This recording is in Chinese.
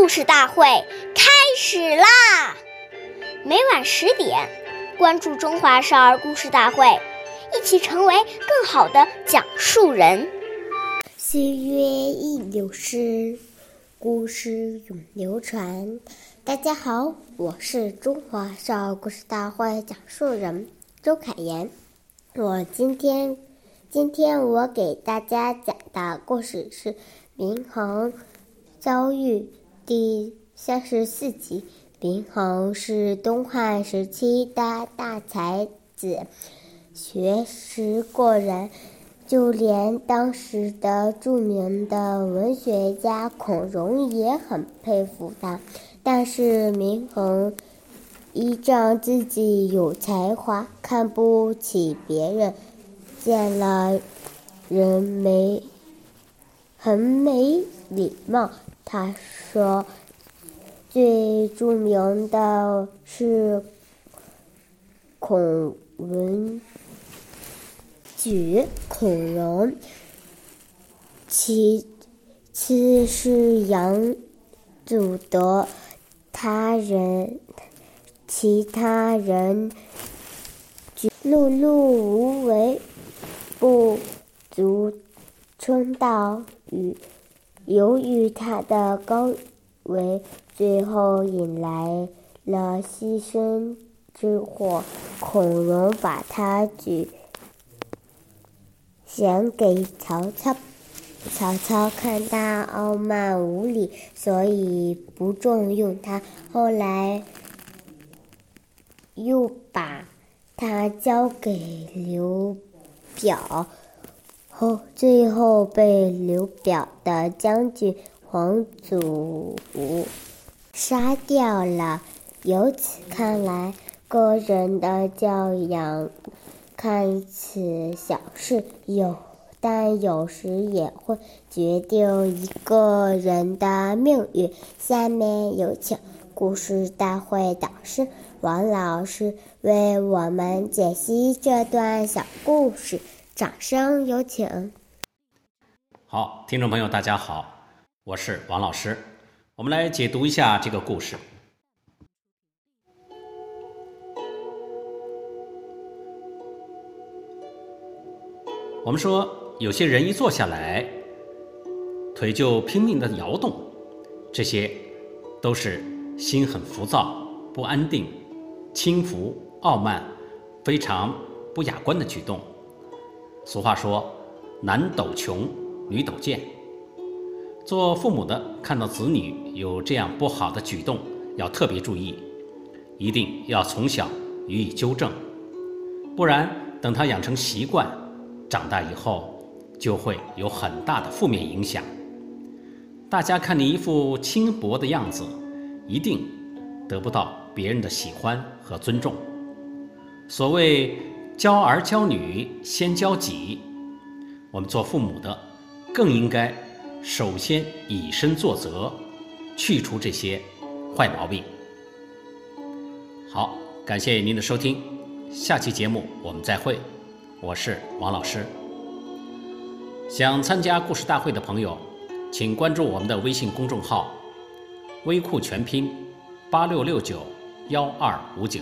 故事大会开始啦！每晚十点，关注《中华少儿故事大会》，一起成为更好的讲述人。岁月易流逝，故事永流传。大家好，我是中华少儿故事大会讲述人周凯言。我今天，今天我给大家讲的故事是《明恒遭遇》第三十四集。林恒是东汉时期的大才子，学识过人。就连当时的著名的文学家孔融也很佩服他，但是明恒依仗自己有才华，看不起别人，见了人没很没礼貌。他说，最著名的是孔文。举孔融，其次是杨祖德，他人其他人举碌碌无为，不足称道。与由于他的高为，最后引来了牺牲之祸。孔融把他举。献给曹操，曹操看他傲慢无礼，所以不重用他。后来又把他交给刘表，后最后被刘表的将军黄祖杀掉了。由此看来，个人的教养。看似小事有，但有时也会决定一个人的命运。下面有请故事大会导师王老师为我们解析这段小故事，掌声有请。好，听众朋友，大家好，我是王老师，我们来解读一下这个故事。我们说，有些人一坐下来，腿就拼命的摇动，这些都是心很浮躁、不安定、轻浮、傲慢、非常不雅观的举动。俗话说：“男抖穷，女抖贱。”做父母的看到子女有这样不好的举动，要特别注意，一定要从小予以纠正，不然等他养成习惯。长大以后就会有很大的负面影响。大家看你一副轻薄的样子，一定得不到别人的喜欢和尊重。所谓教儿教女先教己，我们做父母的更应该首先以身作则，去除这些坏毛病。好，感谢您的收听，下期节目我们再会。我是王老师。想参加故事大会的朋友，请关注我们的微信公众号“微库全拼八六六九幺二五九”。